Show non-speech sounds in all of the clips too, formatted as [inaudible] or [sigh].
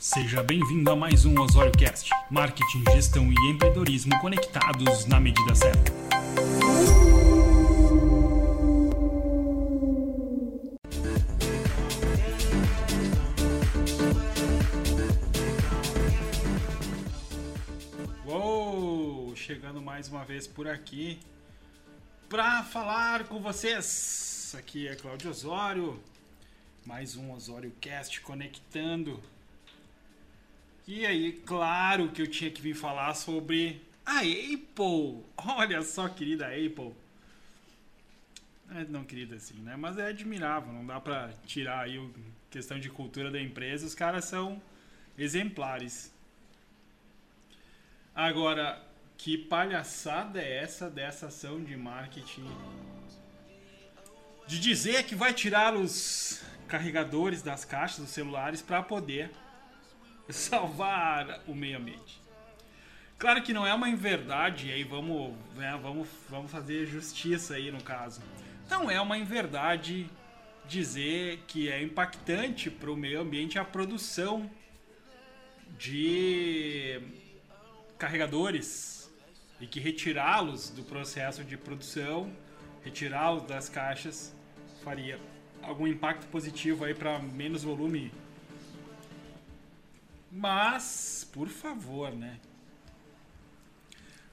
Seja bem-vindo a mais um Osório Cast. Marketing, gestão e empreendedorismo conectados na medida certa. Uou! Chegando mais uma vez por aqui para falar com vocês. Aqui é Cláudio Osório, mais um Osório Cast conectando e aí, claro que eu tinha que vir falar sobre a Apple. Olha só, querida Apple. É, não querida assim, né? Mas é admirável, não dá pra tirar aí a questão de cultura da empresa. Os caras são exemplares. Agora, que palhaçada é essa dessa ação de marketing? De dizer que vai tirar os carregadores das caixas dos celulares para poder salvar o meio ambiente. Claro que não é uma inverdade, aí vamos, né, vamos, vamos fazer justiça aí no caso. Não é uma inverdade dizer que é impactante para o meio ambiente a produção de carregadores e que retirá-los do processo de produção, retirá-los das caixas, faria algum impacto positivo aí para menos volume mas, por favor, né?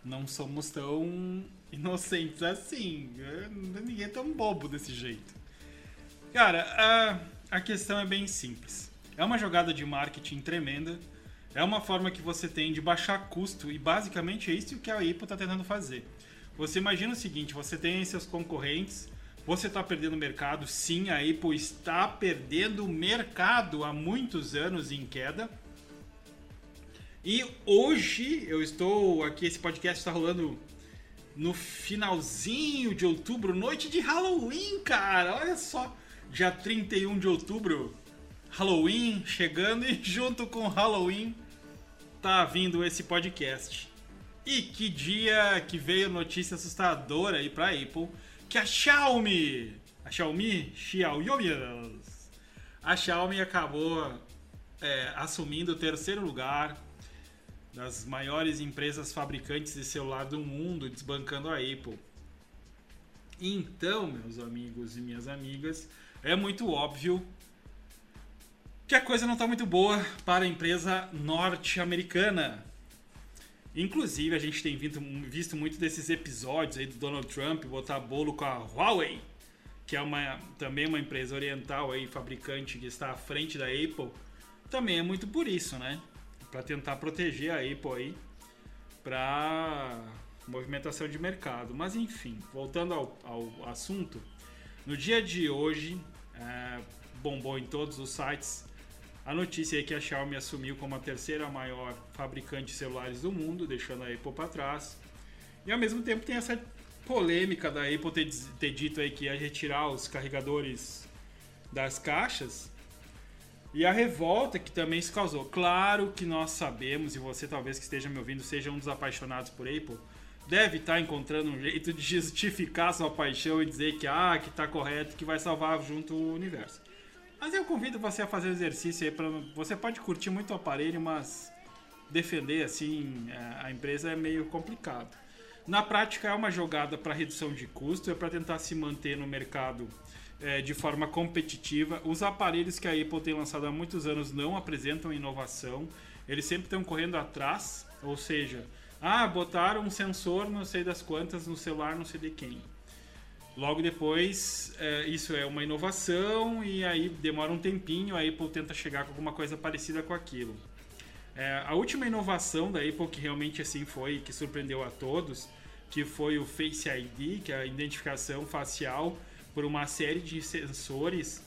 Não somos tão inocentes assim. Ninguém é tão bobo desse jeito. Cara, a, a questão é bem simples. É uma jogada de marketing tremenda. É uma forma que você tem de baixar custo e basicamente é isso que a Apple está tentando fazer. Você imagina o seguinte: você tem seus concorrentes, você está perdendo mercado. Sim, a Apple está perdendo mercado há muitos anos em queda. E hoje eu estou aqui, esse podcast está rolando no finalzinho de outubro, noite de Halloween, cara. Olha só, dia 31 de outubro, Halloween chegando e [laughs] junto com Halloween tá vindo esse podcast. E que dia que veio notícia assustadora aí para Apple que a Xiaomi, a Xiaomi, Xiaomi, a Xiaomi acabou é, assumindo o terceiro lugar das maiores empresas fabricantes de celular do mundo, desbancando a Apple. Então, meus amigos e minhas amigas, é muito óbvio que a coisa não está muito boa para a empresa norte-americana. Inclusive, a gente tem visto muito desses episódios aí do Donald Trump botar bolo com a Huawei, que é uma, também uma empresa oriental aí, fabricante que está à frente da Apple. Também é muito por isso, né? Para tentar proteger a Apple aí para movimentação de mercado. Mas enfim, voltando ao, ao assunto, no dia de hoje é, bombou em todos os sites a notícia é que a Xiaomi assumiu como a terceira maior fabricante de celulares do mundo, deixando a Apple para trás. E ao mesmo tempo tem essa polêmica da Apple ter, ter dito aí que ia retirar os carregadores das caixas e a revolta que também se causou. Claro que nós sabemos, e você talvez que esteja me ouvindo seja um dos apaixonados por Apple, deve estar encontrando um jeito de justificar sua paixão e dizer que ah, que está correto, que vai salvar junto o universo. Mas eu convido você a fazer o exercício aí para você pode curtir muito o aparelho, mas defender assim a empresa é meio complicado. Na prática é uma jogada para redução de custo, é para tentar se manter no mercado é, de forma competitiva. Os aparelhos que a Apple tem lançado há muitos anos não apresentam inovação, eles sempre estão correndo atrás, ou seja, ah, botaram um sensor não sei das quantas no celular não sei de quem. Logo depois, é, isso é uma inovação e aí demora um tempinho, a Apple tenta chegar com alguma coisa parecida com aquilo. É, a última inovação da Apple que realmente assim foi, que surpreendeu a todos, que foi o Face ID, que é a identificação facial, por uma série de sensores.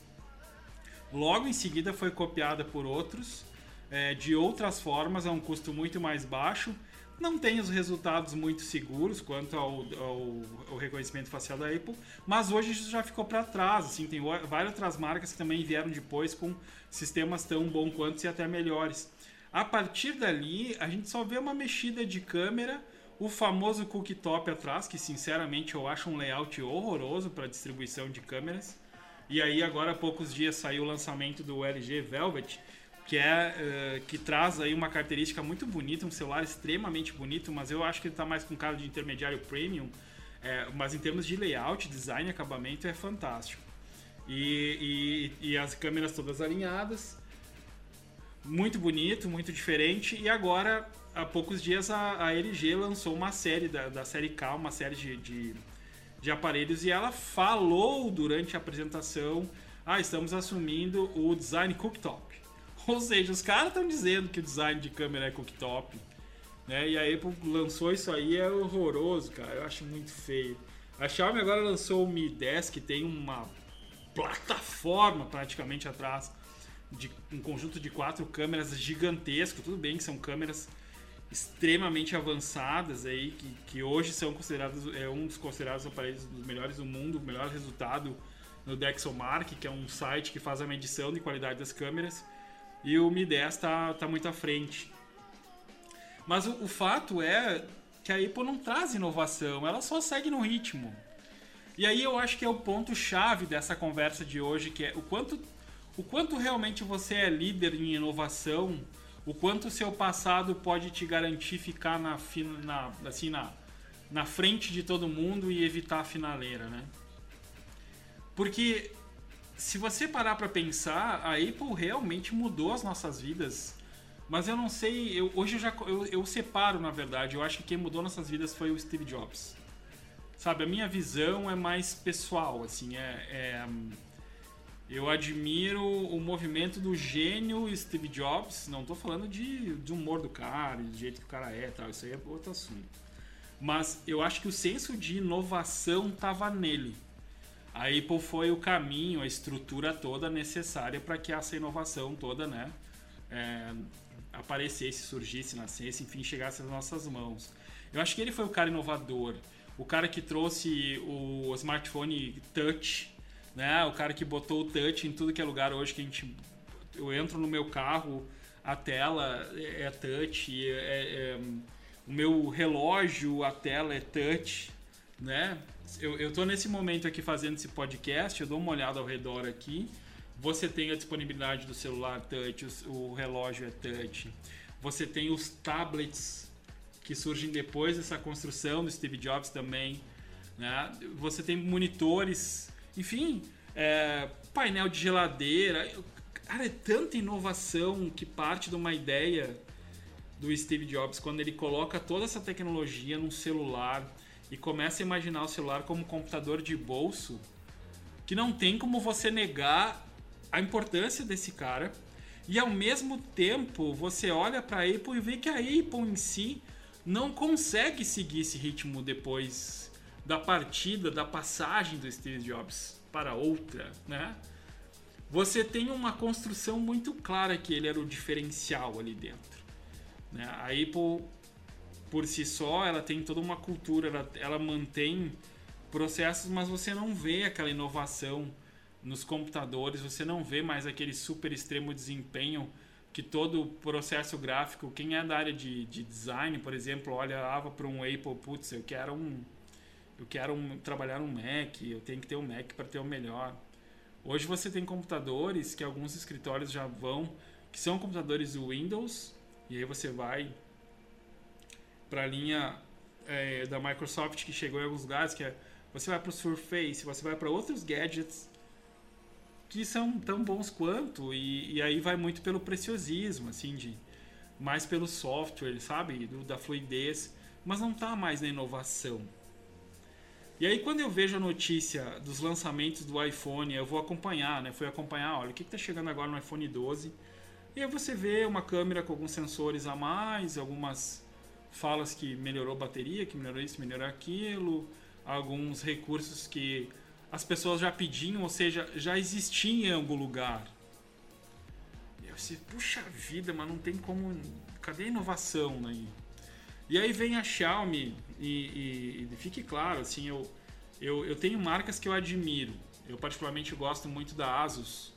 Logo em seguida foi copiada por outros, é, de outras formas, a um custo muito mais baixo. Não tem os resultados muito seguros quanto ao, ao, ao reconhecimento facial da Apple, mas hoje isso já ficou para trás. Assim, tem várias outras marcas que também vieram depois com sistemas tão bons quanto e até melhores. A partir dali, a gente só vê uma mexida de câmera o famoso cooktop atrás, que sinceramente eu acho um layout horroroso para distribuição de câmeras. E aí agora há poucos dias saiu o lançamento do LG Velvet, que é uh, que traz aí uma característica muito bonita, um celular extremamente bonito, mas eu acho que ele está mais com cara de intermediário premium. É, mas em termos de layout, design acabamento é fantástico. E, e, e, as câmeras todas alinhadas. Muito bonito, muito diferente. E agora, há poucos dias, a, a LG lançou uma série da, da série K, uma série de, de, de aparelhos, e ela falou durante a apresentação: ah, estamos assumindo o design cooktop. [laughs] Ou seja, os caras estão dizendo que o design de câmera é cooktop. Né? E a Apple lançou isso aí, é horroroso, cara. Eu acho muito feio. A Xiaomi agora lançou o Mi 10, que tem uma plataforma praticamente atrás de um conjunto de quatro câmeras gigantesco. Tudo bem que são câmeras extremamente avançadas aí que, que hoje são considerados é um dos considerados aparelhos dos melhores do mundo, melhor resultado no Dexomark, que é um site que faz a medição de qualidade das câmeras. E o Mi 10 está tá muito à frente. Mas o, o fato é que a Apple não traz inovação, ela só segue no ritmo. E aí eu acho que é o ponto chave dessa conversa de hoje, que é o quanto o quanto realmente você é líder em inovação, o quanto o seu passado pode te garantir ficar na, na, assim, na, na frente de todo mundo e evitar a finaleira, né? Porque se você parar para pensar, a Apple realmente mudou as nossas vidas. Mas eu não sei, eu, hoje eu já eu, eu separo na verdade. Eu acho que quem mudou nossas vidas foi o Steve Jobs. Sabe, a minha visão é mais pessoal, assim, é, é eu admiro o movimento do gênio Steve Jobs. Não estou falando de, de humor do cara, do jeito que o cara é, tal. Isso aí é outro assunto. Mas eu acho que o senso de inovação estava nele. A Apple foi o caminho, a estrutura toda necessária para que essa inovação toda, né, é, aparecesse, surgisse, nascesse, enfim, chegasse às nossas mãos. Eu acho que ele foi o cara inovador, o cara que trouxe o smartphone touch né? O cara que botou o touch em tudo que é lugar hoje que a gente eu entro no meu carro, a tela é touch, é, é, o meu relógio, a tela é touch, né? Eu, eu tô nesse momento aqui fazendo esse podcast, eu dou uma olhada ao redor aqui. Você tem a disponibilidade do celular touch, o, o relógio é touch. Você tem os tablets que surgem depois dessa construção do Steve Jobs também. Né? Você tem monitores enfim, é, painel de geladeira. Cara, é tanta inovação que parte de uma ideia do Steve Jobs quando ele coloca toda essa tecnologia num celular e começa a imaginar o celular como um computador de bolso, que não tem como você negar a importância desse cara. E ao mesmo tempo, você olha para a Apple e vê que a Apple em si não consegue seguir esse ritmo depois da partida, da passagem do Steve Jobs para outra, né? Você tem uma construção muito clara que ele era o diferencial ali dentro. Né? A Apple, por si só, ela tem toda uma cultura, ela, ela mantém processos, mas você não vê aquela inovação nos computadores, você não vê mais aquele super extremo desempenho que todo o processo gráfico, quem é da área de, de design, por exemplo, olhava para um Apple, putz, eu quero um, eu quero trabalhar um Mac, eu tenho que ter um Mac para ter o melhor. Hoje você tem computadores que alguns escritórios já vão, que são computadores Windows, e aí você vai para a linha é, da Microsoft que chegou em alguns lugares, que é você vai para o Surface, você vai para outros gadgets que são tão bons quanto, e, e, aí vai muito pelo preciosismo, assim, de mais pelo software, sabe, Do, da fluidez, mas não está mais na inovação. E aí quando eu vejo a notícia dos lançamentos do iPhone, eu vou acompanhar, né? Fui acompanhar, olha, o que está chegando agora no iPhone 12. E aí você vê uma câmera com alguns sensores a mais, algumas falas que melhorou a bateria, que melhorou isso, melhorou aquilo, alguns recursos que as pessoas já pediam, ou seja, já existiam em algum lugar. E eu disse, puxa vida, mas não tem como. Cadê a inovação aí? E aí vem a Xiaomi e, e, e, fique claro, assim, eu, eu, eu tenho marcas que eu admiro. Eu particularmente gosto muito da Asus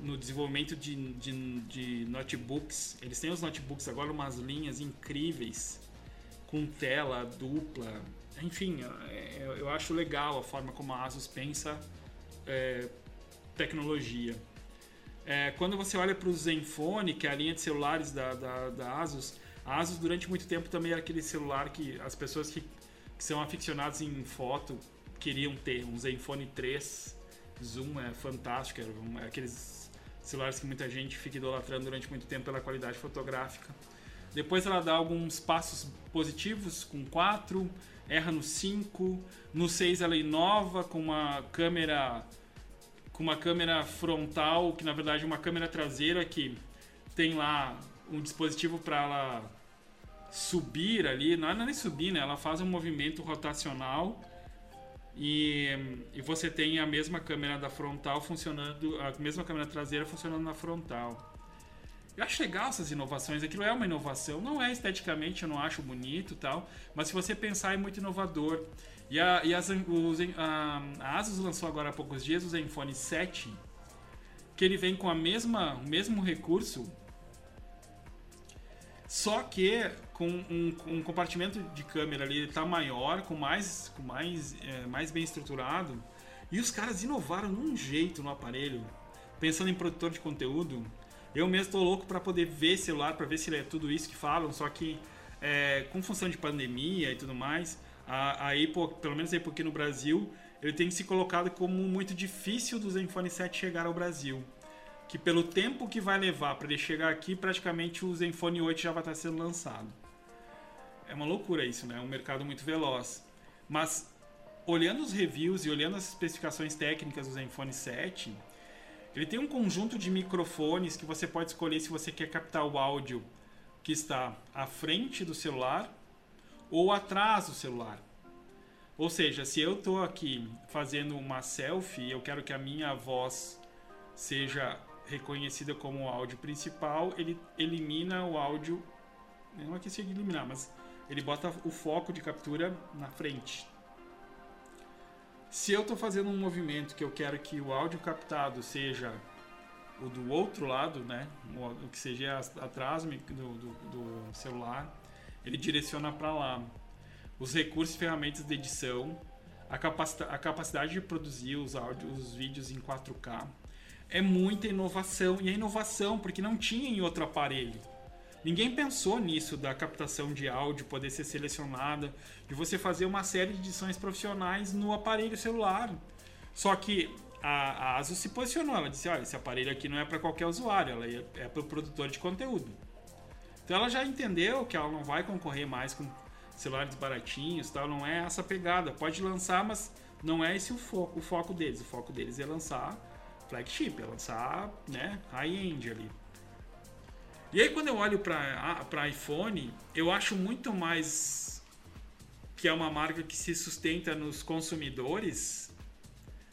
no desenvolvimento de, de, de notebooks. Eles têm os notebooks agora umas linhas incríveis com tela dupla. Enfim, eu, eu acho legal a forma como a Asus pensa é, tecnologia. É, quando você olha para o Zenfone, que é a linha de celulares da, da, da, Asus, a Asus durante muito tempo também era aquele celular que as pessoas que, que são aficionadas em foto queriam ter. Um Zenfone 3 Zoom é fantástico, é aqueles celulares que muita gente fica idolatrando durante muito tempo pela qualidade fotográfica. Depois ela dá alguns passos positivos com 4, erra no 5, no 6 ela inova com uma câmera com uma câmera frontal, que na verdade é uma câmera traseira que tem lá um dispositivo para ela subir ali, não é nem subir, né? Ela faz um movimento rotacional e, e você tem a mesma câmera da frontal funcionando, a mesma câmera traseira funcionando na frontal. Eu acho legal essas inovações. Aquilo é uma inovação. Não é esteticamente, eu não acho bonito tal. Mas se você pensar, é muito inovador. E a, e as, os, a, a Asus lançou agora há poucos dias o Zenfone 7, que ele vem com a mesma, o mesmo recurso, só que com um, um compartimento de câmera ali está maior, com mais, com mais, é, mais bem estruturado. E os caras inovaram num jeito no aparelho, pensando em produtor de conteúdo eu mesmo estou louco para poder ver celular, para ver se é tudo isso que falam, só que é, com função de pandemia e tudo mais, a, a Apple, pelo menos a Apple aqui no Brasil, ele tem se colocado como muito difícil do Zenfone 7 chegar ao Brasil. Que pelo tempo que vai levar para ele chegar aqui, praticamente o Zenfone 8 já vai estar sendo lançado. É uma loucura isso, né? É um mercado muito veloz. Mas olhando os reviews e olhando as especificações técnicas do Zenfone 7, ele tem um conjunto de microfones que você pode escolher se você quer captar o áudio que está à frente do celular ou atrás do celular. Ou seja, se eu estou aqui fazendo uma selfie eu quero que a minha voz seja reconhecida como o áudio principal, ele elimina o áudio. Não é que seja eliminar, mas ele bota o foco de captura na frente. Se eu estou fazendo um movimento que eu quero que o áudio captado seja o do outro lado, né, o que seja atrás do, do, do celular, ele direciona para lá. Os recursos e ferramentas de edição, a, capacidade, a capacidade de produzir os áudios, os vídeos em 4K, é muita inovação e é inovação porque não tinha em outro aparelho. Ninguém pensou nisso da captação de áudio poder ser selecionada, de você fazer uma série de edições profissionais no aparelho celular. Só que a, a ASUS se posicionou, ela disse, olha, esse aparelho aqui não é para qualquer usuário, ela é, é para o produtor de conteúdo. Então ela já entendeu que ela não vai concorrer mais com celulares baratinhos, tal, não é essa pegada. Pode lançar, mas não é esse o foco, o foco deles. O foco deles é lançar flagship, é lançar, né, high-end ali. E aí quando eu olho para iPhone, eu acho muito mais que é uma marca que se sustenta nos consumidores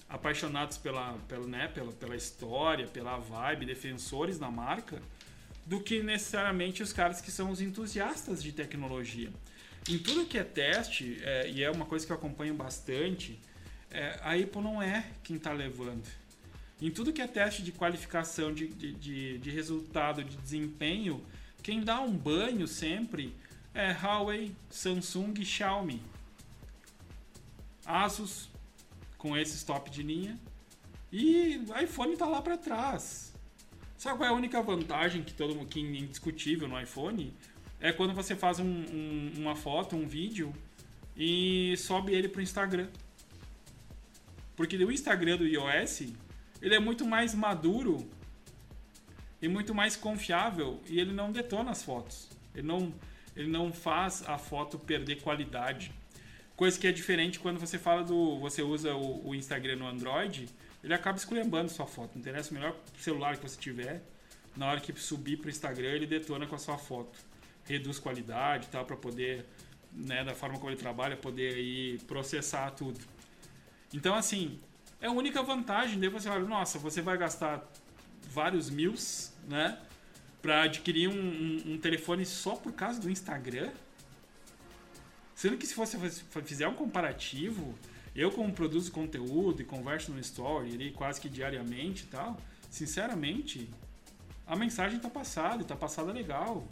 apaixonados pela, pela, né, pela, pela história, pela vibe, defensores da marca, do que necessariamente os caras que são os entusiastas de tecnologia. Em tudo que é teste, é, e é uma coisa que eu acompanho bastante, é, a Apple não é quem está levando. Em tudo que é teste de qualificação, de, de, de, de resultado, de desempenho, quem dá um banho sempre é Huawei, Samsung e Xiaomi. Asus, com esses top de linha. E iPhone está lá para trás. Sabe qual é a única vantagem que todo mundo, que é indiscutível no iPhone? É quando você faz um, um, uma foto, um vídeo e sobe ele para o Instagram. Porque o Instagram do iOS ele é muito mais maduro e muito mais confiável e ele não detona as fotos. Ele não, ele não faz a foto perder qualidade. Coisa que é diferente quando você fala do. Você usa o, o Instagram no Android, ele acaba esculhambando sua foto. Não interessa o melhor celular que você tiver, na hora que subir para o Instagram, ele detona com a sua foto. Reduz qualidade tal, para poder, né, da forma como ele trabalha, poder aí processar tudo. Então, assim, é a única vantagem. Daí você olha, nossa, você vai gastar vários mil, né? Para adquirir um, um, um, telefone só por causa do Instagram. Sendo que se você fizer um comparativo, eu como produzo conteúdo e converso no story ali quase que diariamente e tal, sinceramente, a mensagem tá passada, tá passada legal.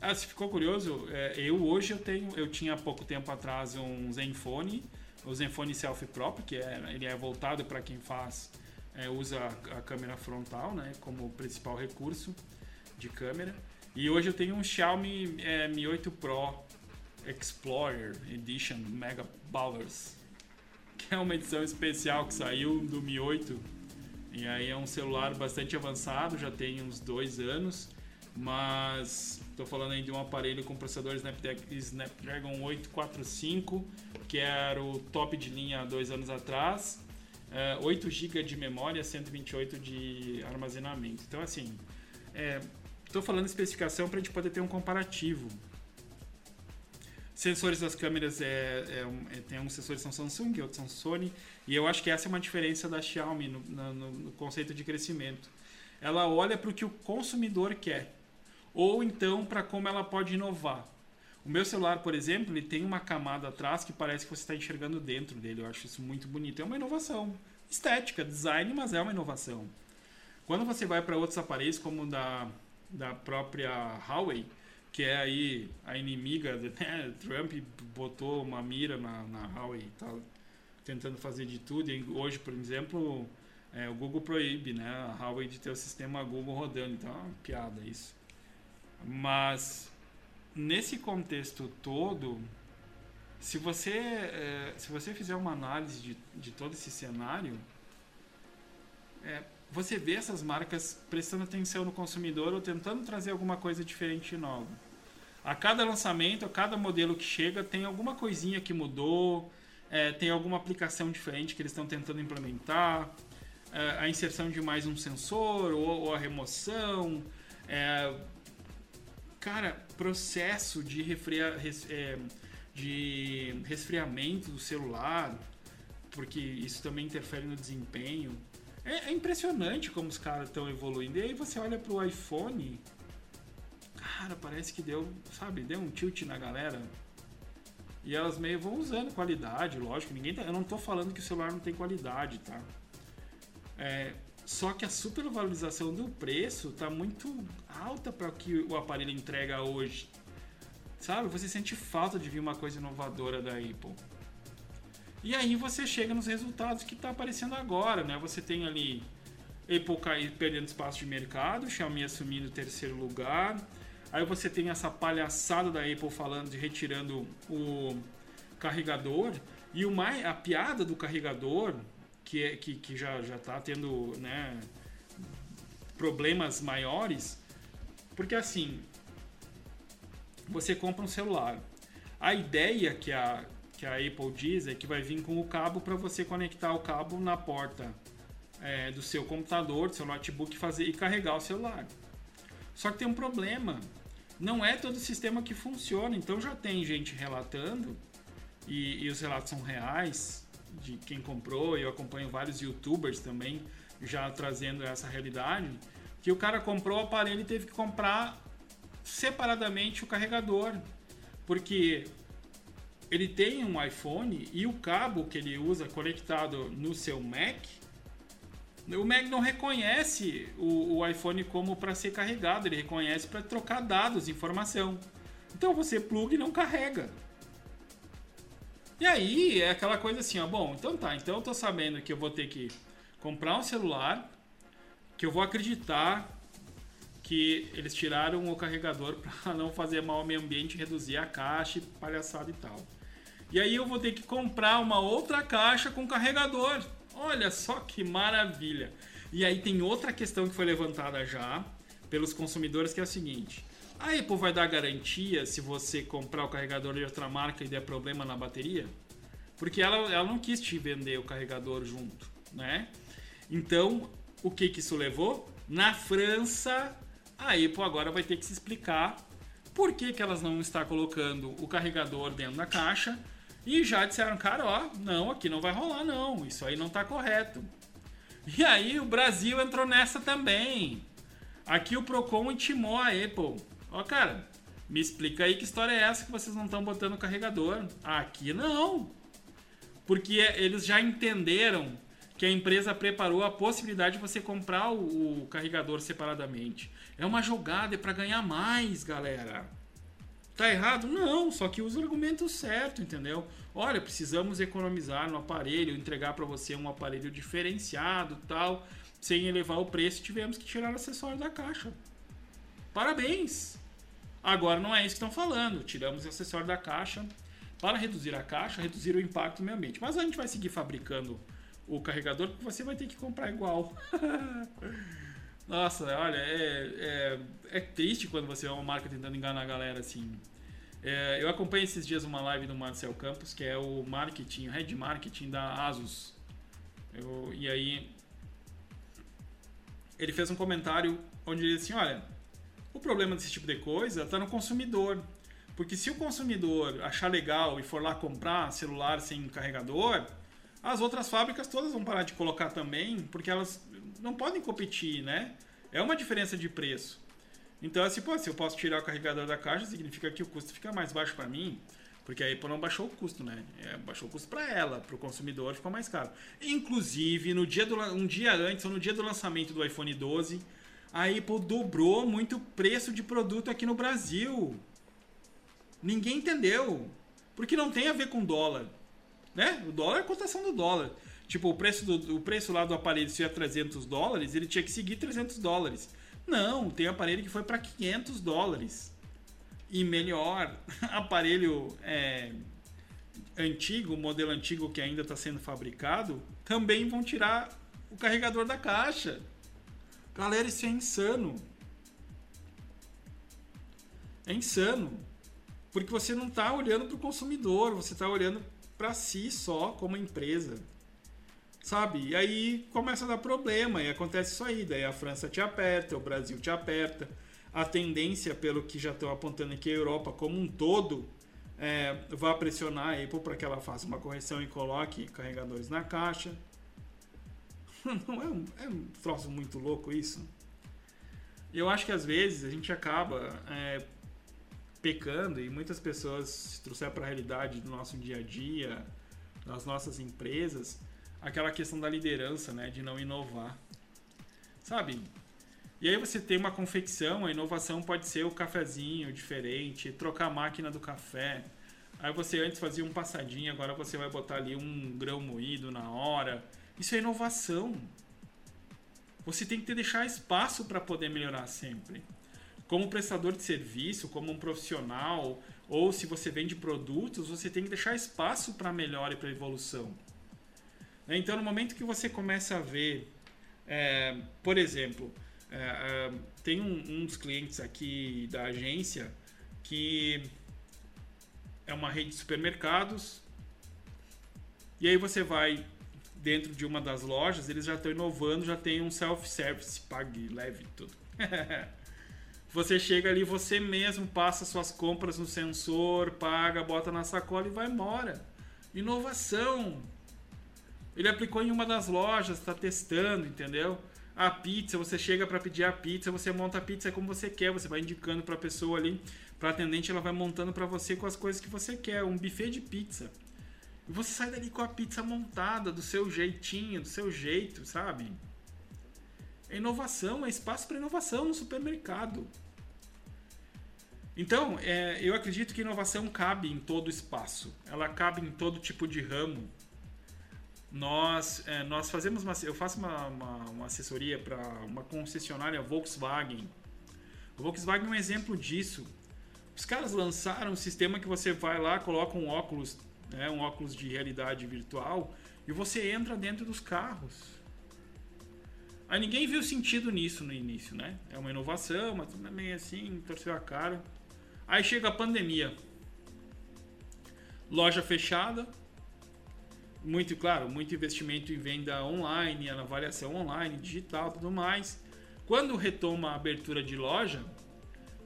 Ah, se ficou curioso, é, eu hoje eu tenho, eu tinha pouco tempo atrás um Zenfone o Zenfone Selfie próprio, que é, ele é voltado para quem faz é, usa a, câmera frontal né, como principal recurso de câmera. E hoje eu tenho um Xiaomi é, Mi 8 Pro Explorer Edition Mega Bowers, que é uma edição especial que saiu do Mi 8. E aí é um celular bastante avançado, já tem uns dois anos, mas estou falando aí de um aparelho com processador Snapdragon 845, que era o top de linha há dois anos atrás, 8 é, GB de memória, 128 de armazenamento. Então assim, estou é, falando especificação para a gente poder ter um comparativo. Sensores das câmeras é, é, é, tem alguns sensores são Samsung, outros são Sony, e eu acho que essa é uma diferença da Xiaomi no, no, no conceito de crescimento. Ela olha para o que o consumidor quer, ou então para como ela pode inovar. O meu celular, por exemplo, ele tem uma camada atrás que parece que você está enxergando dentro dele. Eu acho isso muito bonito. É uma inovação estética, design, mas é uma inovação. Quando você vai para outros aparelhos, como da, da própria Huawei, que é aí a inimiga, [laughs] né? Trump botou uma mira na, na Huawei, tá tentando fazer de tudo. E hoje, por exemplo, é, o Google proíbe, né? A Huawei de ter o sistema Google rodando, então é uma piada isso. Mas nesse contexto todo, se você, é, se você fizer uma análise de, de todo esse cenário, é, você vê essas marcas prestando atenção no consumidor ou tentando trazer alguma coisa diferente e nova. A cada lançamento, a cada modelo que chega, tem alguma coisinha que mudou, é, tem alguma aplicação diferente que eles estão tentando implementar, é, a inserção de mais um sensor ou, ou a remoção. É, cara, processo de, refria, res, é, de resfriamento do celular, porque isso também interfere no desempenho. É, é impressionante como os caras estão evoluindo. E aí você olha pro iPhone, cara, parece que deu, sabe, deu um tilt na galera. E elas meio vão usando qualidade, lógico. Ninguém tá, eu não tô falando que o celular não tem qualidade, tá? É, só que a supervalorização do preço tá muito alta para o que o aparelho entrega hoje. Sabe? Você sente falta de vir uma coisa inovadora da Apple. E aí você chega nos resultados que está aparecendo agora, né? Você tem ali Apple cair, perdendo espaço de mercado, Xiaomi assumindo o terceiro lugar. Aí você tem essa palhaçada da Apple falando de retirando o carregador. E o mais, a piada do carregador, que, é, que, que já está tendo né, problemas maiores, porque assim, você compra um celular. A ideia que a, que a Apple diz é que vai vir com o cabo para você conectar o cabo na porta é, do seu computador, do seu notebook fazer, e carregar o celular. Só que tem um problema. Não é todo sistema que funciona. Então já tem gente relatando, e, e os relatos são reais, de quem comprou, eu acompanho vários youtubers também já trazendo essa realidade, que o cara comprou o aparelho e teve que comprar separadamente o carregador, porque ele tem um iPhone e o cabo que ele usa conectado no seu Mac, o Mac não reconhece o, o iPhone como para ser carregado, ele reconhece para trocar dados, informação. Então você pluga e não carrega. E aí é aquela coisa assim, ó, bom, então tá, então eu tô sabendo que eu vou ter que comprar um celular, que eu vou acreditar que eles tiraram o carregador [laughs] para não fazer mal ao meio ambiente, reduzir a caixa, palhaçada e tal. E aí eu vou ter que comprar uma outra caixa com carregador. Olha só que maravilha. E aí tem outra questão que foi levantada já pelos consumidores que é a seguinte: a Apple vai dar garantia se você comprar o carregador de outra marca e der problema na bateria? Porque ela, ela não quis te vender o carregador junto, né? Então, o que, que isso levou? Na França, a Apple agora vai ter que se explicar por que, que elas não estão colocando o carregador dentro da caixa e já disseram, cara, ó, não, aqui não vai rolar não, isso aí não tá correto. E aí o Brasil entrou nessa também. Aqui o Procon intimou a Apple. Ó, cara, me explica aí que história é essa que vocês não estão botando carregador. Aqui não. Porque eles já entenderam que a empresa preparou a possibilidade de você comprar o, o carregador separadamente. É uma jogada, é para ganhar mais, galera. Tá errado? Não, só que usa o argumento certo, entendeu? Olha, precisamos economizar no aparelho, entregar para você um aparelho diferenciado, tal, sem elevar o preço, tivemos que tirar o acessório da caixa. Parabéns. Agora não é isso que estão falando. Tiramos o acessório da caixa para reduzir a caixa, reduzir o impacto no meio ambiente. Mas a gente vai seguir fabricando o carregador porque você vai ter que comprar igual. [laughs] Nossa, olha, é, é, é, triste quando você é uma marca tentando enganar a galera assim. É, eu acompanhei esses dias uma live do Marcel Campos, que é o marketing, o head marketing da Asus. Eu, e aí ele fez um comentário onde ele disse assim, olha, o problema desse tipo de coisa está no consumidor. Porque se o consumidor achar legal e for lá comprar celular sem carregador, as outras fábricas todas vão parar de colocar também, porque elas não podem competir, né? É uma diferença de preço. Então, assim, pô, se eu posso tirar o carregador da caixa, significa que o custo fica mais baixo para mim, porque a Apple não baixou o custo, né? É, baixou o custo para ela, para o consumidor ficou mais caro. Inclusive, no dia do, um dia antes, ou no dia do lançamento do iPhone 12, a Apple dobrou muito o preço de produto aqui no Brasil. Ninguém entendeu. Porque não tem a ver com dólar. Né? O dólar é a cotação do dólar. Tipo, o preço, do, o preço lá do aparelho, se é 300 dólares, ele tinha que seguir 300 dólares. Não, tem aparelho que foi para 500 dólares. E melhor, [laughs] aparelho é, antigo, modelo antigo que ainda está sendo fabricado, também vão tirar o carregador da caixa. Galera, isso é insano. É insano. Porque você não está olhando para o consumidor, você está olhando para si só como empresa. Sabe? E aí começa a dar problema e acontece isso aí. Daí a França te aperta, o Brasil te aperta. A tendência, pelo que já estão apontando aqui, a Europa como um todo é, vai pressionar a Apple para que ela faça uma correção e coloque carregadores na caixa. [laughs] Não é um, é um troço muito louco isso? Eu acho que às vezes a gente acaba é, pecando e muitas pessoas se trouxer para a realidade do nosso dia a dia, das nossas empresas, aquela questão da liderança, né, de não inovar. Sabe? E aí você tem uma confecção, a inovação pode ser o cafezinho diferente, trocar a máquina do café. Aí você antes fazia um passadinho, agora você vai botar ali um grão moído na hora isso é inovação. Você tem que deixar espaço para poder melhorar sempre. Como prestador de serviço, como um profissional, ou se você vende produtos, você tem que deixar espaço para melhora e para evolução. Né? Então, no momento que você começa a ver, é, por exemplo, é, é, tem um, um dos clientes aqui da agência que é uma rede de supermercados. E aí você vai dentro de uma das lojas, eles já estão inovando, já tem um self-service, pague, leve tudo. [laughs] você chega ali, você mesmo passa suas compras no sensor, paga, bota na sacola e vai embora. Inovação. Ele aplicou em uma das lojas, está testando, entendeu? A pizza, você chega para pedir a pizza, você monta a pizza como você quer, você vai indicando para a pessoa ali, para atendente, ela vai montando para você com as coisas que você quer, um buffet de pizza. E você sai dali com a pizza montada, do seu jeitinho, do seu jeito, sabe? É inovação, é espaço para inovação no supermercado. Então, é, eu acredito que inovação cabe em todo espaço. Ela cabe em todo tipo de ramo. Nós, é, nós fazemos uma, eu faço uma, uma, uma assessoria para uma concessionária Volkswagen. O Volkswagen é um exemplo disso. Os caras lançaram um sistema que você vai lá, coloca um óculos né, um óculos de realidade virtual, e você entra dentro dos carros. Aí ninguém viu sentido nisso no início, né? É uma inovação, mas tudo meio assim, torceu a cara. Aí chega a pandemia. Loja fechada. Muito, claro, muito investimento em venda online, avaliação online, digital, tudo mais. Quando retoma a abertura de loja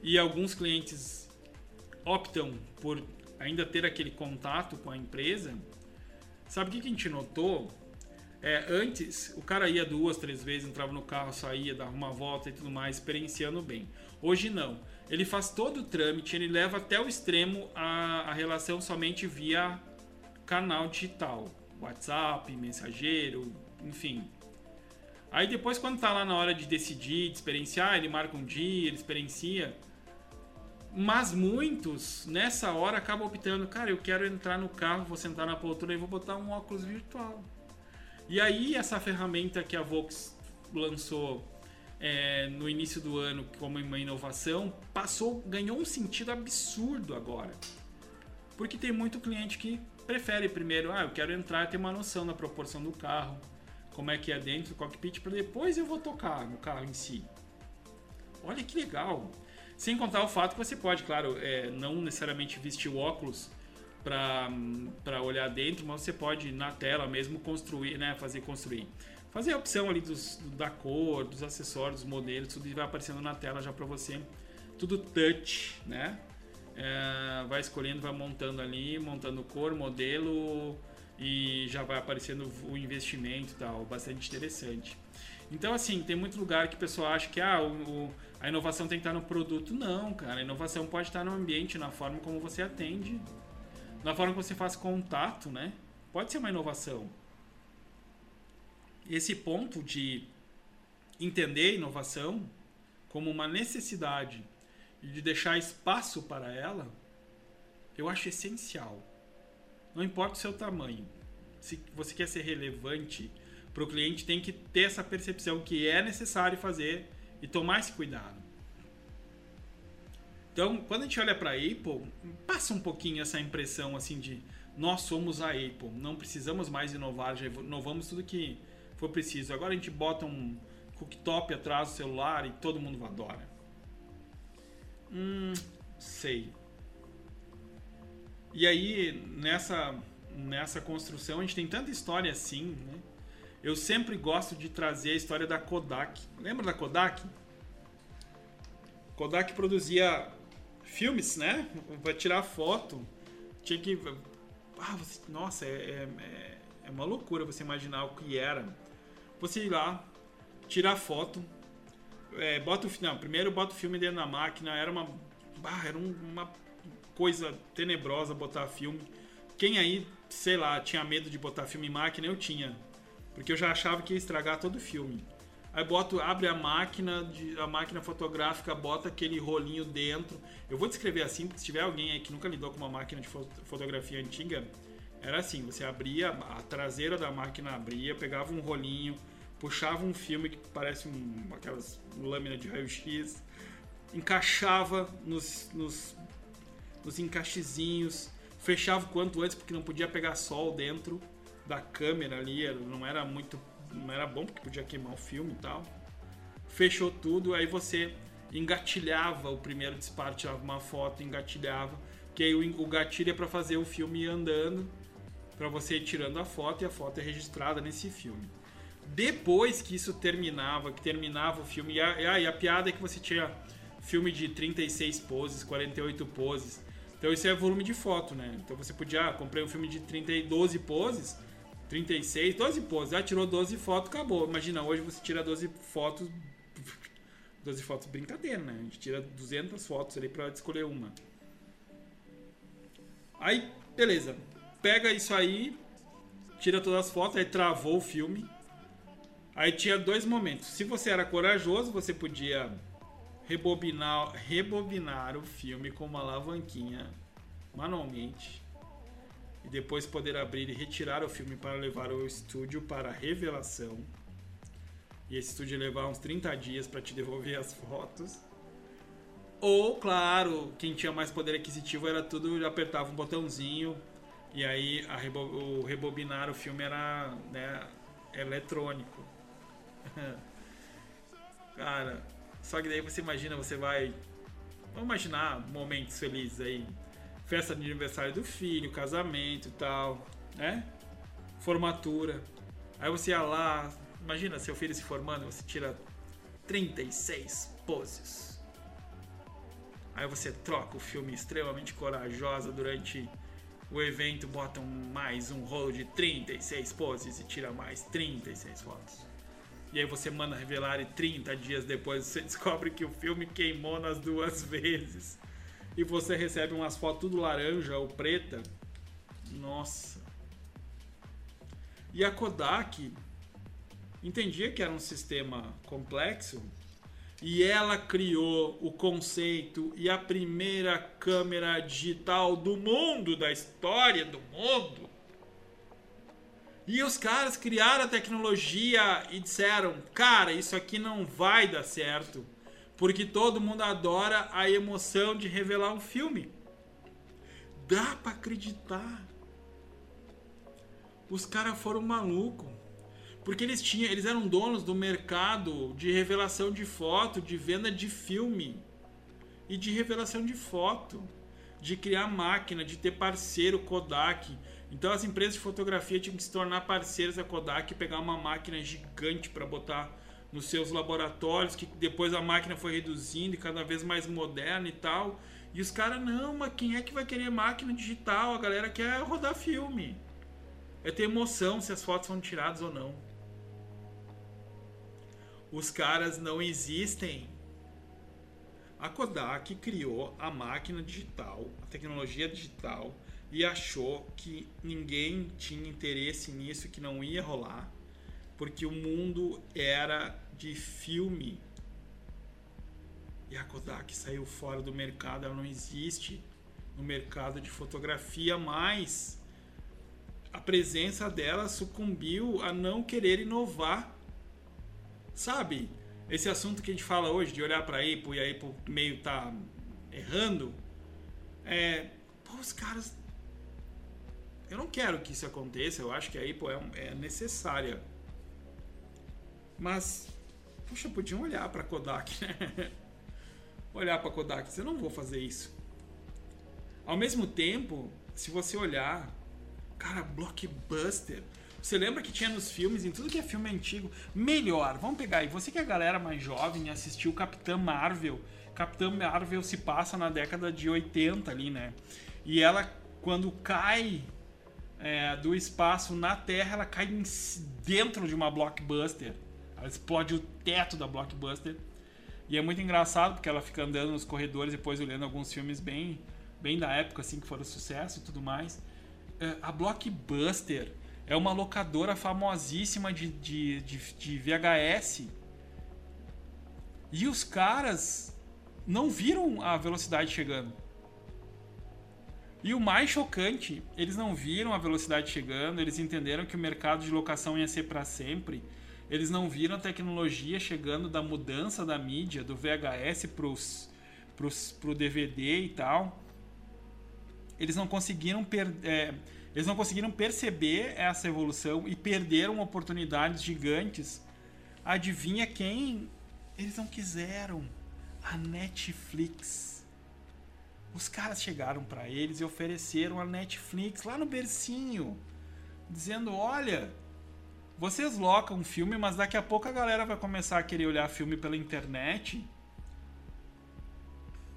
e alguns clientes optam por ainda ter aquele contato com a empresa, sabe o que, a gente notou? É, antes, o cara ia duas, três vezes, entrava no carro, saía, dava uma volta e tudo mais, experienciando bem. Hoje não. Ele faz todo o trâmite, ele leva até o extremo a, a relação somente via canal digital. WhatsApp, mensageiro, enfim. Aí depois, quando tá lá na hora de decidir, de experienciar, ele marca um dia, ele experiencia Mas muitos, nessa hora, acabam optando, cara, eu quero entrar no carro, vou sentar na poltrona e vou botar um óculos virtual. E aí, essa ferramenta que a Vox lançou é, no início do ano como uma inovação, passou, ganhou um sentido absurdo agora. Porque tem muito cliente que prefere primeiro, ah, eu quero entrar e ter uma noção da proporção do carro, como é que é dentro do cockpit, para depois eu vou tocar no carro em si. Olha que legal! Sem contar o fato que você pode, claro, é, não necessariamente vestir o óculos para olhar dentro, mas você pode na tela mesmo construir, né, fazer construir. Fazer a opção ali dos, da cor, dos acessórios, dos modelos, tudo vai aparecendo na tela já para você. Tudo touch, né? É, vai escolhendo, vai montando ali, montando cor, modelo e já vai aparecendo o investimento e tal. Bastante interessante. Então, assim, tem muito lugar que o pessoal acha que ah, o, a inovação tem que estar no produto. Não, cara. A inovação pode estar no ambiente, na forma como você atende, na forma como você faz contato, né? Pode ser uma inovação. Esse ponto de entender a inovação como uma necessidade e de deixar espaço para ela, eu acho essencial. Não importa o seu tamanho. Se você quer ser relevante para o cliente, tem que ter essa percepção que é necessário fazer e tomar esse cuidado. Então, quando a gente olha para a Apple, passa um pouquinho essa impressão assim de nós somos a Apple, não precisamos mais inovar, já inovamos tudo que for preciso. Agora a gente bota um cooktop atrás do celular e todo mundo adora. Hum, sei. E aí, nessa, nessa construção, a gente tem tanta história assim, né? Eu sempre gosto de trazer a história da Kodak. Lembra da Kodak? Kodak produzia filmes, né? Vai tirar foto. Tinha que. Ah, você... Nossa, é, é, é uma loucura você imaginar o que era. Você ir lá, tirar foto, é, bota o não, primeiro bota o filme dentro da máquina. Era uma. Era uma coisa tenebrosa botar filme. Quem aí, sei lá, tinha medo de botar filme em máquina? Eu tinha. Porque eu já achava que ia estragar todo o filme. Aí boto, abre a máquina, de, a máquina fotográfica, bota aquele rolinho dentro. Eu vou descrever assim, porque se tiver alguém aí que nunca lidou com uma máquina de fotografia antiga, era assim, você abria, a traseira da máquina abria, pegava um rolinho, puxava um filme que parece um, aquelas lâminas de raio-x, encaixava nos, nos, nos encaixezinhos, fechava o quanto antes, porque não podia pegar sol dentro da câmera ali, não era muito. não era bom porque podia queimar o filme e tal. Fechou tudo, aí você engatilhava o primeiro disparo, tirava uma foto, engatilhava, que aí o, o gatilho é para fazer o filme andando, para você ir tirando a foto e a foto é registrada nesse filme. Depois que isso terminava, que terminava o filme, e a, e a piada é que você tinha filme de 36 poses, 48 poses. Então isso é volume de foto, né? Então você podia, ah, comprei um filme de 30, 12 poses, 36, 12 poses. Ah, tirou 12 fotos, acabou. Imagina, hoje você tira 12 fotos. 12 fotos, brincadeira, né? A gente tira 200 fotos ali pra escolher uma. Aí, beleza. Pega isso aí, tira todas as fotos, aí travou o filme. Aí tinha dois momentos. Se você era corajoso, você podia rebobinar, rebobinar o filme com uma alavanquinha manualmente e depois poder abrir e retirar o filme para levar ao estúdio para revelação. E esse estúdio levar uns 30 dias para te devolver as fotos. Ou, claro, quem tinha mais poder aquisitivo era tudo, apertava um botãozinho e aí rebo, o rebobinar o filme era né, eletrônico. [laughs] Cara, só que daí você imagina, você vai. Vamos imaginar momentos felizes aí festa de aniversário do filho, casamento e tal, né? Formatura. Aí você ia lá, imagina seu filho se formando, você tira 36 poses. Aí você troca o filme extremamente corajosa durante o evento, bota mais um rolo de 36 poses e tira mais 36 fotos. E aí você manda revelar e 30 dias depois você [laughs] descobre que o filme queimou nas duas [laughs] vezes e você recebe umas fotos tudo laranja ou preta. Nossa. E a Kodak entendia que era um sistema complexo E ela criou o conceito e a primeira câmera digital do mundo, da história do mundo. E os caras criaram a tecnologia e disseram: Cara, isso aqui não vai dar certo. Porque todo mundo adora a emoção de revelar um filme. Dá para acreditar. Os caras foram malucos. Porque eles tinham, eles eram donos do mercado de revelação de foto, de venda de filme e de revelação de foto, de criar máquina, de ter parceiro Kodak. Então as empresas de fotografia tinham que se tornar parceiras da Kodak e pegar uma máquina gigante para botar nos seus laboratórios, que depois a máquina foi reduzindo e cada vez mais moderna e tal. E os caras, não, mas quem é que vai querer máquina digital? A galera quer rodar filme. É ter emoção se as fotos são tiradas ou não os caras não existem. A Kodak criou a máquina digital, a tecnologia digital, e achou que ninguém tinha interesse nisso, que não ia rolar, porque o mundo era de filme. E a Kodak saiu fora do mercado, ela não existe no mercado de fotografia mais. A presença dela sucumbiu a não querer inovar Sabe? Esse assunto que a gente fala hoje de olhar para a Apple e a Apple meio tá errando. É. Pô, os caras. Eu não quero que isso aconteça. Eu acho que a Apple é, é necessária. Mas. Puxa, podiam olhar para Kodak, né? [laughs] olhar para Kodak. Eu não vou fazer isso. Ao mesmo tempo, se você olhar, cara, blockbuster. Você lembra que tinha nos filmes, em tudo que é filme antigo, melhor. Vamos pegar aí, você que é a galera mais jovem assistiu Capitã Marvel. Capitã Marvel se passa na década de 80 ali, né? E ela, quando cai é, do espaço na Terra, ela cai dentro de uma blockbuster. Ela explode o teto da blockbuster. E é muito engraçado porque ela fica andando nos corredores depois olhando alguns filmes bem, bem da época assim que foram sucesso e tudo mais. É, a blockbuster é uma locadora famosíssima de, de, de, de VHS. E os caras não viram a velocidade chegando. E o mais chocante, eles não viram a velocidade chegando, eles entenderam que o mercado de locação ia ser para sempre. Eles não viram a tecnologia chegando da mudança da mídia, do VHS pros, pros, pro DVD e tal. Eles não conseguiram perder. É, eles não conseguiram perceber essa evolução e perderam oportunidades gigantes. Adivinha quem eles não quiseram? A Netflix. Os caras chegaram para eles e ofereceram a Netflix lá no bercinho, dizendo: "Olha, vocês locam um filme, mas daqui a pouco a galera vai começar a querer olhar filme pela internet.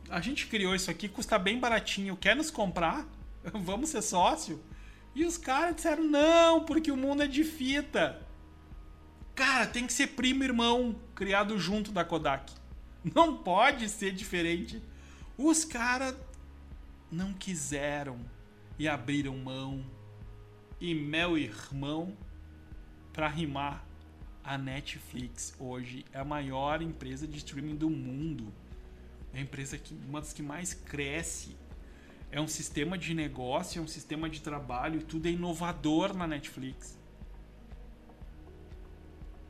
A gente criou isso aqui, custa bem baratinho. Quer nos comprar? [laughs] Vamos ser sócio?" E os caras disseram: não, porque o mundo é de fita. Cara, tem que ser primo irmão criado junto da Kodak. [laughs] Não pode ser diferente. Os caras não quiseram e abriram mão. E meu irmão, para rimar, a Netflix hoje é a maior empresa de streaming do mundo. É a empresa que uma das que mais cresce é um sistema de negócio, é um sistema de trabalho, tudo é inovador na Netflix.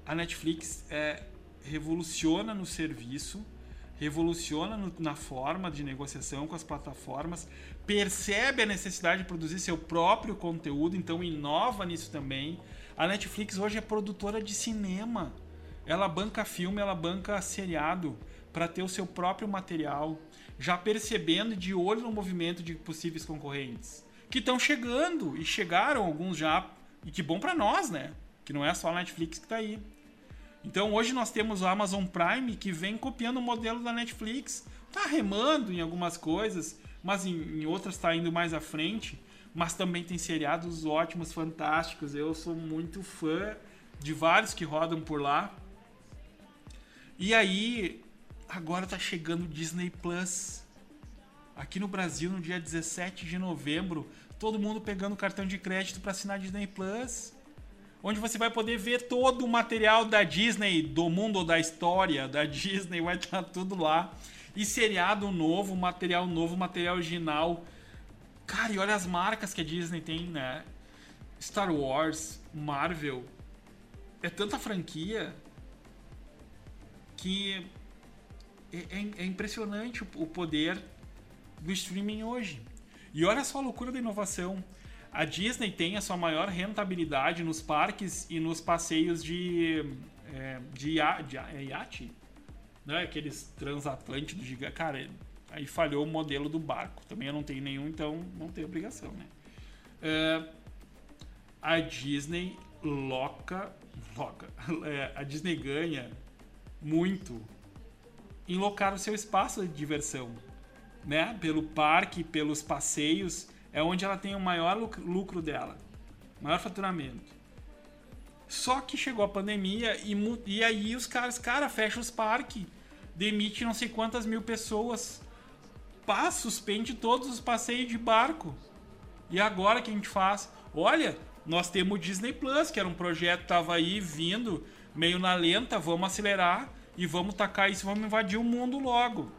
A Netflix é, revoluciona no serviço, revoluciona no, na forma de negociação com as plataformas, percebe a necessidade de produzir seu próprio conteúdo, então inova nisso também. A Netflix hoje é produtora de cinema. Ela banca filme, ela banca seriado para ter o seu próprio material já percebendo de olho no movimento de possíveis concorrentes que estão chegando e chegaram alguns já e que bom para nós, né? Que não é só a Netflix que está aí. Então hoje nós temos o Amazon Prime que vem copiando o modelo da Netflix, tá remando em algumas coisas, mas em, em outras está indo mais à frente. Mas também tem seriados ótimos, fantásticos. Eu sou muito fã de vários que rodam por lá. E aí agora tá chegando Disney Plus. Aqui no Brasil, no dia 17 de novembro, todo mundo pegando cartão de crédito para assinar Disney Plus. onde você vai poder ver todo o material da Disney, do mundo da história da Disney, vai estar tudo lá. E seriado novo, material novo, material original. Cara, e olha as marcas que a Disney tem, né? Star Wars, Marvel. É tanta franquia que é, é, é impressionante o poder do streaming hoje. E olha só a loucura da inovação. A Disney tem a sua maior rentabilidade nos parques e nos passeios de, é, de, de é iate, né? aqueles transatlânticos gigantes. Cara, aí falhou o modelo do barco. Também eu não tenho nenhum, então não tenho obrigação. Né? É, a Disney loca, loca [laughs] é, a Disney ganha muito em locar o seu espaço de diversão, né? Pelo parque, pelos passeios é onde ela tem o maior lucro dela, maior faturamento. Só que chegou a pandemia e, e aí os caras, cara, fecha os parques, demite não sei quantas mil pessoas, pá, suspende todos os passeios de barco. E agora que a gente faz? Olha, nós temos o Disney Plus, que era um projeto que tava aí vindo meio na lenta, vamos acelerar e vamos tacar isso, vamos invadir o mundo logo.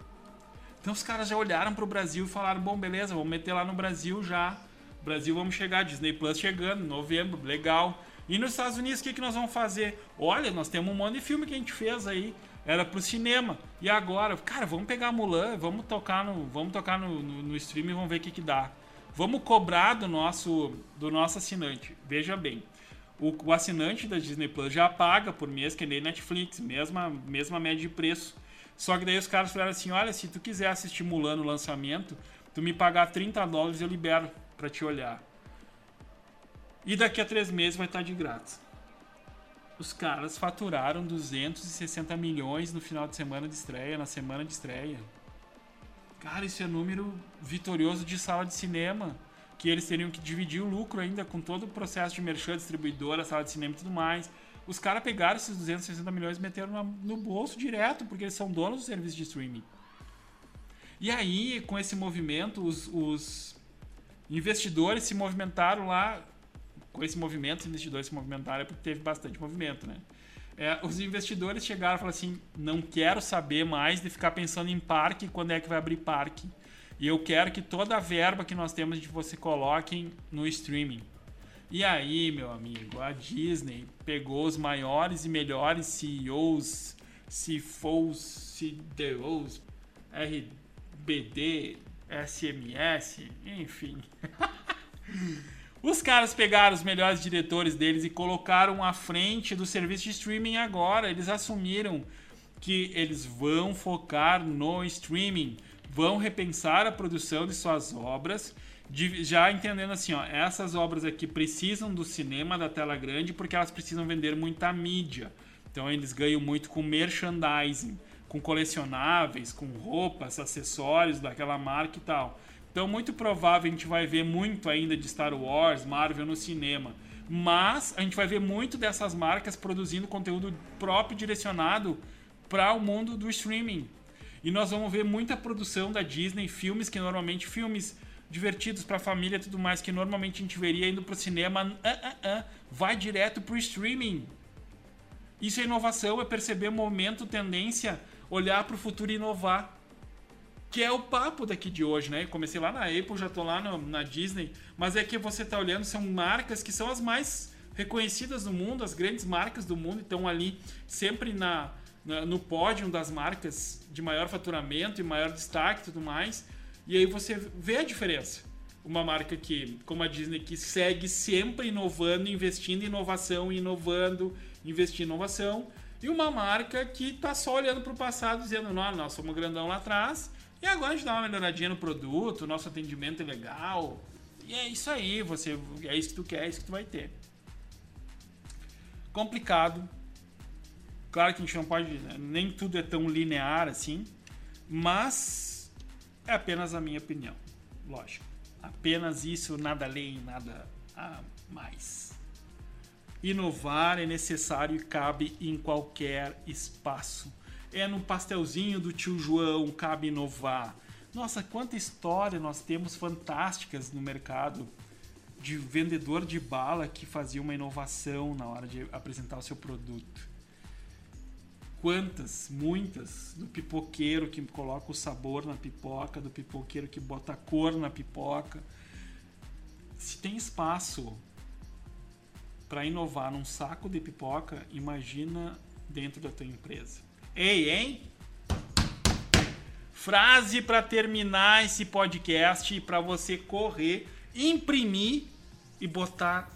Então os caras já olharam para o Brasil e falaram: bom, beleza, vamos meter lá no Brasil já. Brasil, vamos chegar. Disney Plus chegando, novembro, legal. E nos Estados Unidos, o que, que nós vamos fazer? Olha, nós temos um monte de filme que a gente fez aí. Era pro cinema. E agora, cara, vamos pegar Mulan, vamos tocar no, vamos tocar no, no, no stream e vamos ver o que, que dá. Vamos cobrar do nosso, do nosso assinante. Veja bem, o, o assinante da Disney Plus já paga por mês, que nem Netflix, mesma, mesma média de preço. Só que daí os caras falaram assim: olha, se tu quiser assistir Mulan no lançamento, tu me pagar 30 dólares eu libero para te olhar. E daqui a três meses vai estar de grátis. Os caras faturaram 260 milhões no final de semana de estreia, na semana de estreia. Cara, isso é número vitorioso de sala de cinema. Que eles teriam que dividir o lucro ainda com todo o processo de merchan, distribuidora, sala de cinema e tudo mais. Os caras pegaram esses 260 milhões e meteram no bolso direto, porque eles são donos do serviço de streaming. E aí, com esse movimento, os, os investidores se movimentaram lá. Com esse movimento, os investidores se movimentaram é porque teve bastante movimento, né? É, os investidores chegaram e falaram assim: não quero saber mais de ficar pensando em parque quando é que vai abrir parque. E eu quero que toda a verba que nós temos de você coloquem no streaming. E aí, meu amigo, a Disney pegou os maiores e melhores CEOs, CFOs, CDOs, RBD, SMS, enfim. [laughs] Os caras pegaram os melhores diretores deles e colocaram à frente do serviço de streaming agora. Eles assumiram que eles vão focar no streaming, vão repensar a produção de suas obras de, já entendendo assim, ó, essas obras aqui precisam do cinema, da tela grande, porque elas precisam vender muita mídia. Então eles ganham muito com merchandising, com colecionáveis, com roupas, acessórios daquela marca e tal. Então muito provável a gente vai ver muito ainda de Star Wars, Marvel no cinema. Mas a gente vai ver muito dessas marcas produzindo conteúdo próprio direcionado para o mundo do streaming. E nós vamos ver muita produção da Disney, filmes que normalmente filmes divertidos para a família e tudo mais, que normalmente a gente veria indo para o cinema, uh, uh, uh, vai direto para o streaming. Isso é inovação, é perceber momento, tendência, olhar para o futuro e inovar. Que é o papo daqui de hoje, né? Comecei lá na Apple, já estou lá no, na Disney, mas é que você está olhando, são marcas que são as mais reconhecidas do mundo, as grandes marcas do mundo estão ali sempre na, na, no pódio das marcas de maior faturamento e maior destaque e tudo mais. E aí você vê a diferença. Uma marca que, como a Disney, que segue sempre inovando, investindo em inovação, inovando, investindo em inovação. E uma marca que está só olhando para o passado, dizendo, não, nós somos grandão lá atrás, e agora a gente dá uma melhoradinha no produto, nosso atendimento é legal. E é isso aí, você é isso que tu quer, é isso que tu vai ter. Complicado. Claro que a gente não pode, nem tudo é tão linear assim, mas é apenas a minha opinião, lógico. Apenas isso, nada além, nada a mais. Inovar é necessário e cabe em qualquer espaço. É no pastelzinho do tio João, cabe inovar. Nossa, quanta história nós temos fantásticas no mercado de vendedor de bala que fazia uma inovação na hora de apresentar o seu produto. Quantas, muitas, do pipoqueiro que coloca o sabor na pipoca, do pipoqueiro que bota a cor na pipoca. Se tem espaço para inovar num saco de pipoca, imagina dentro da tua empresa. Ei, hein? Frase para terminar esse podcast e para você correr, imprimir e botar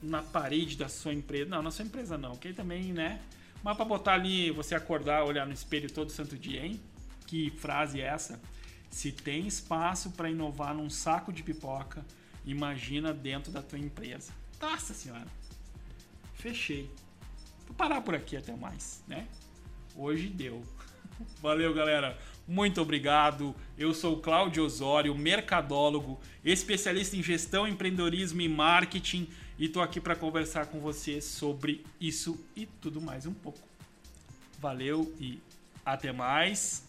na parede da sua empresa. Não, na sua empresa não, que também, né? Mas para botar ali, você acordar, olhar no espelho todo santo dia, hein? Que frase é essa? Se tem espaço para inovar num saco de pipoca, imagina dentro da tua empresa. Nossa senhora. Fechei. Vou parar por aqui até mais, né? Hoje deu. Valeu, galera. Muito obrigado. Eu sou o Cláudio Osório, mercadólogo, especialista em gestão, empreendedorismo e marketing, e estou aqui para conversar com você sobre isso e tudo mais um pouco. Valeu e até mais.